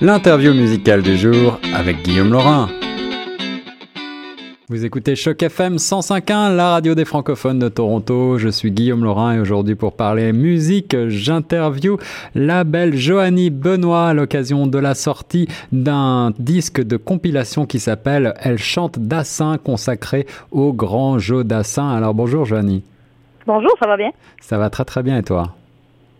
L'interview musicale du jour avec Guillaume Laurin. Vous écoutez Choc FM 105.1, la radio des francophones de Toronto. Je suis Guillaume Laurin et aujourd'hui pour parler musique, j'interview la belle Joanie Benoît à l'occasion de la sortie d'un disque de compilation qui s'appelle Elle chante Dassin consacré au grand jeu Dassin. Alors bonjour Joanie. Bonjour, ça va bien? Ça va très très bien et toi?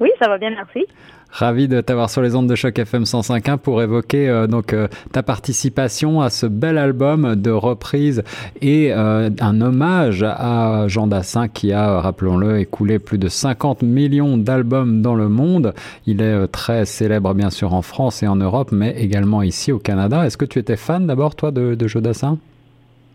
Oui, ça va bien, merci. Ravi de t'avoir sur les ondes de choc FM 105.1 pour évoquer euh, donc euh, ta participation à ce bel album de reprise et euh, un hommage à Jean Dassin qui a, rappelons-le, écoulé plus de 50 millions d'albums dans le monde. Il est très célèbre bien sûr en France et en Europe, mais également ici au Canada. Est-ce que tu étais fan d'abord toi de, de Jean Dassin?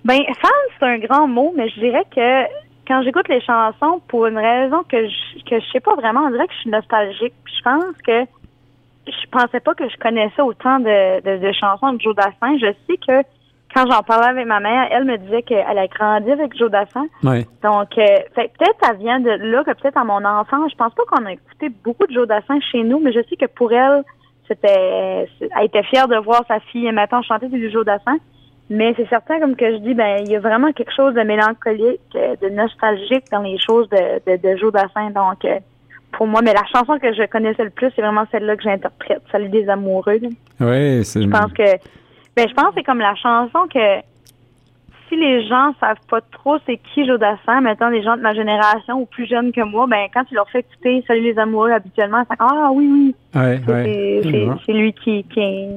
Ben fan, c'est un grand mot, mais je dirais que quand j'écoute les chansons, pour une raison que je, que je sais pas vraiment, on dirait que je suis nostalgique. je pense que je pensais pas que je connaissais autant de, de, chansons de Joe Dassin. Je sais que quand j'en parlais avec ma mère, elle me disait qu'elle a grandi avec Joe Dassin. Donc, euh, peut-être ça vient de là que peut-être à mon enfance, je pense pas qu'on a écouté beaucoup de Joe Dassin chez nous, mais je sais que pour elle, c'était, elle était fière de voir sa fille et maintenant chanter du Joe Dassin. Mais c'est certain, comme que je dis, ben il y a vraiment quelque chose de mélancolique, euh, de nostalgique dans les choses de, de, de Joe Dassin. Donc, euh, pour moi, mais la chanson que je connaissais le plus, c'est vraiment celle-là que j'interprète, celle des amoureux. Oui, c'est. Je pense que, ben je pense que c'est comme la chanson que si les gens savent pas trop c'est qui Jodassin, mettons des gens de ma génération ou plus jeunes que moi, ben quand tu leur fais écouter Salut les amoureux habituellement, c'est ah oui oui. Ouais, c'est lui qui, qui,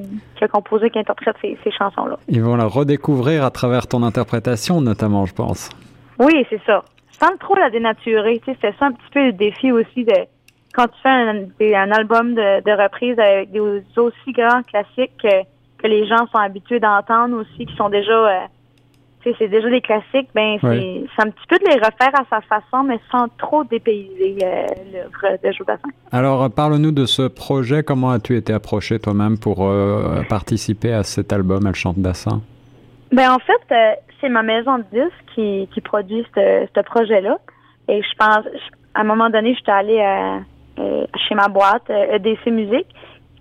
a composé, qui interprète ces, ces chansons-là. Ils vont la redécouvrir à travers ton interprétation notamment, je pense. Oui, c'est ça. Sans trop la dénaturer, tu sais, c'est ça un petit peu le défi aussi de quand tu fais un, un album de, de reprise avec des aussi grands classiques que, que les gens sont habitués d'entendre aussi, qui sont déjà euh, c'est déjà des classiques, ben c'est un petit peu de les refaire à sa façon, mais sans trop dépayser euh, l'œuvre de Jodassin. Alors, euh, parle-nous de ce projet. Comment as-tu été approché toi-même pour euh, participer à cet album Elle chante Dassin? Ben en fait, c'est ma maison de disques qui, qui produit ce projet-là. Et je pense, à un moment donné, j'étais allée chez ma boîte, EDC Musique,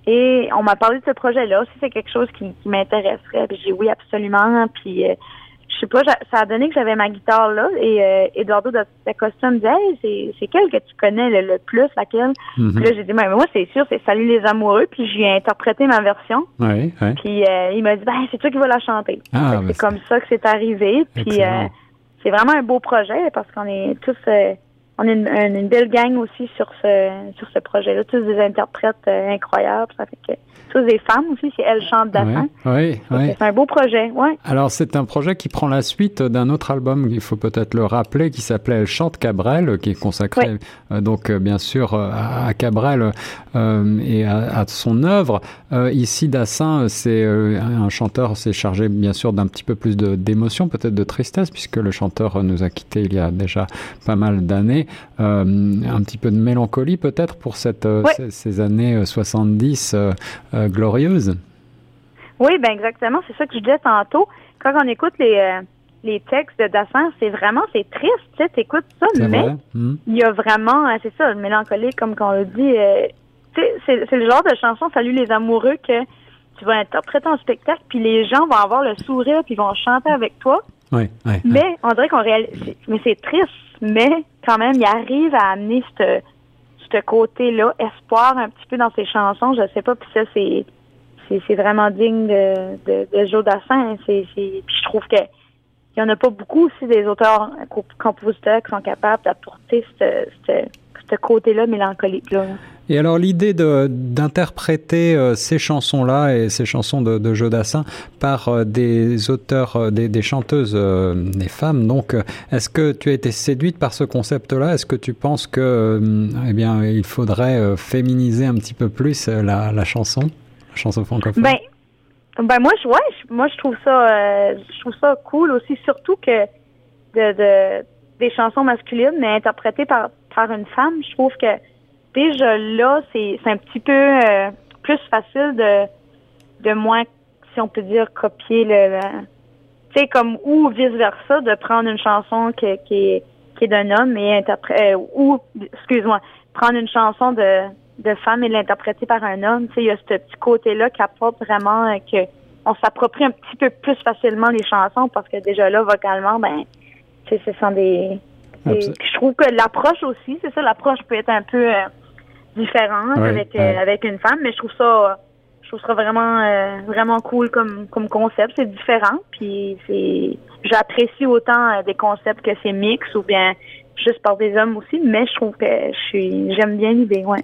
et on m'a parlé de ce projet-là. Si c'est quelque chose qui, qui m'intéresserait, j'ai dit oui, absolument. Puis je sais pas, ça a donné que j'avais ma guitare là et euh, Eduardo de Costa me disait c'est quelle que tu connais le, plus, laquelle? Mhm. Puis là, j'ai dit mais moi c'est sûr, c'est Salut les amoureux, puis j'ai interprété ma version. Oui, oui. Puis euh, il m'a dit ben c'est toi qui vas la chanter. Ah, c'est comme ça que c'est arrivé. Puis euh, c'est vraiment un beau projet parce qu'on est tous on est une, belle gang aussi sur ce sur ce projet-là, tous des interprètes incroyables. Ça fait que tous des femmes aussi, c'est Elle chante d'Affin. Oui, oui. C'est un beau projet, ouais. Alors, c'est un projet qui prend la suite d'un autre album, il faut peut-être le rappeler, qui s'appelait Elle chante Cabrel, qui est consacré, euh, donc, euh, bien sûr, euh, à, Cabrel et à, son œuvre. ici, Dassin, c'est un chanteur, c'est chargé, bien sûr, d'un petit peu plus d'émotion, peut-être de tristesse, puisque le chanteur nous a quittés il y a déjà pas mal d'années. Un petit peu de mélancolie, peut-être, pour cette, ces, ces, années 70 euh, glorieuse. Oui, ben exactement. C'est ça que je disais tantôt. Quand on écoute les, euh, les textes de Dassin, c'est vraiment, c'est triste, tu sais, écoutes ça, mais hmm. il y a vraiment, euh, c'est ça, le mélancolique, comme qu'on le dit. c'est le genre de chanson, Salut les amoureux, que tu vas interpréter en spectacle, puis les gens vont avoir le sourire, puis vont chanter avec toi. Oui, oui, mais on dirait qu'on réalise, mais c'est triste, mais quand même, il arrive à amener cette ce côté-là, espoir un petit peu dans ses chansons. Je sais pas, puis ça, c'est c'est vraiment digne de, de, de Joe Dassin. C'est, puis je trouve que il y en a pas beaucoup aussi des auteurs compositeurs qui sont capables d'apporter ce côté-là mélancolique-là. Et alors l'idée d'interpréter euh, ces chansons-là et ces chansons de, de Jodassin par euh, des auteurs, euh, des, chanteuses, des femmes, donc est-ce que tu as été séduite par ce concept-là? Est-ce que tu penses que, eh bien, il faudrait féminiser un petit peu plus la, chanson, la chanson francophone? Ben, ben moi, je, ouais, moi je trouve ça, je trouve ça cool aussi, surtout que de, de des chansons masculines mais interprétées par par une femme, je trouve que déjà là, c'est un petit peu euh, plus facile de, de moins, si on peut dire, copier le. tu sais, comme, ou vice-versa, de prendre une chanson qui, qui est, qui est d'un homme et interpréter. Euh, ou, excuse-moi, prendre une chanson de de femme et l'interpréter par un homme. Tu sais, il y a ce petit côté-là qui apporte vraiment que on s'approprie un petit peu plus facilement les chansons parce que déjà là, vocalement, ben, tu sais, ce sont des, je trouve que l'approche aussi, c'est ça, l'approche peut être un peu différente avec avec une femme, mais je trouve ça je trouve ça vraiment euh, vraiment cool comme comme concept. C'est différent, puis c'est j'apprécie autant euh, des concepts que c'est mix ou bien juste par des hommes aussi, mais je trouve que je suis j'aime bien l'idée, ouais.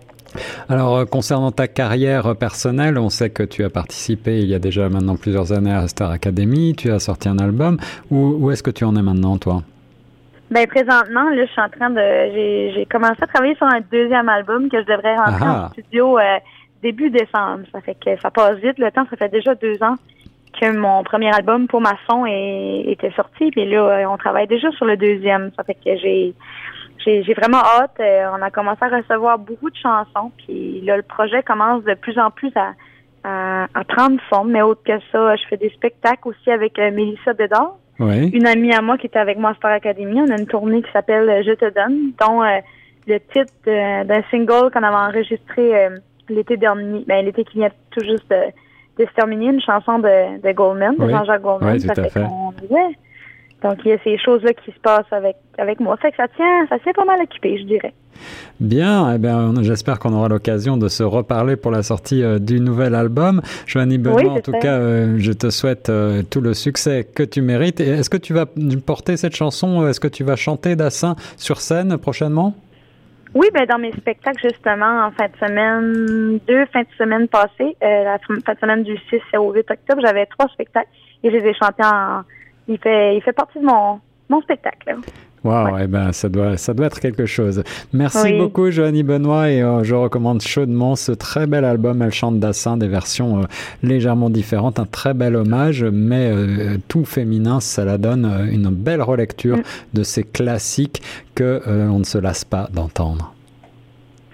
Alors, euh, concernant ta carrière personnelle, on sait que tu as participé il y a déjà maintenant plusieurs années à Star Academy, tu as sorti un album. Où, où est-ce que tu en es maintenant, toi? Ben présentement, là, je suis en train de, j'ai commencé à travailler sur un deuxième album que je devrais rentrer en studio début décembre. Ça fait que ça passe vite le temps. Ça fait déjà deux ans que mon premier album pour maçon était sorti. Puis là, euh, on travaille déjà sur le deuxième. Ça fait que j'ai j'ai vraiment hâte. Euh, on a commencé à recevoir beaucoup de chansons. Puis là, le projet commence de plus en plus à, à, prendre forme. Mais autre que ça, je fais des spectacles aussi avec euh, Mélissa Bédard. Une amie à moi qui était avec moi à Star Academy. On a une tournée qui s'appelle Je te donne, dont le titre d'un single qu'on avait enregistré l'été dernier, ben, l'été qui vient tout juste de, se terminer, une chanson de, de Goldman, de Jean-Jacques Goldman. ça fait, Donc, il y a ces choses-là qui se passent avec, avec moi. Fait que ça tient, ça tient pas mal occupé, je dirais. Bien, eh bien, j'espère qu'on aura l'occasion de se reparler pour la sortie euh, du nouvel album. Joanie Benoît, en tout cas, euh, je te souhaite euh, tout le succès que tu mérites. Est-ce que tu vas porter cette chanson Est-ce que tu vas chanter Dassin sur scène prochainement? Oui, ben dans mes spectacles, justement, en fin de semaine, deux fins de semaine passées, la fin de semaine du 6 au 8 octobre, j'avais trois spectacles et je les ai chantés en... Il fait, il fait partie de mon, mon spectacle. Wow, eh ben, ça doit, ça doit être quelque chose. Merci beaucoup, Joanie Benoît, et euh, je recommande chaudement ce très bel album. Elle chante Dassin, des versions euh, légèrement différentes, un très bel hommage, mais tout féminin, ça la donne une belle relecture mm. de ces classiques que on ne se lasse pas d'entendre.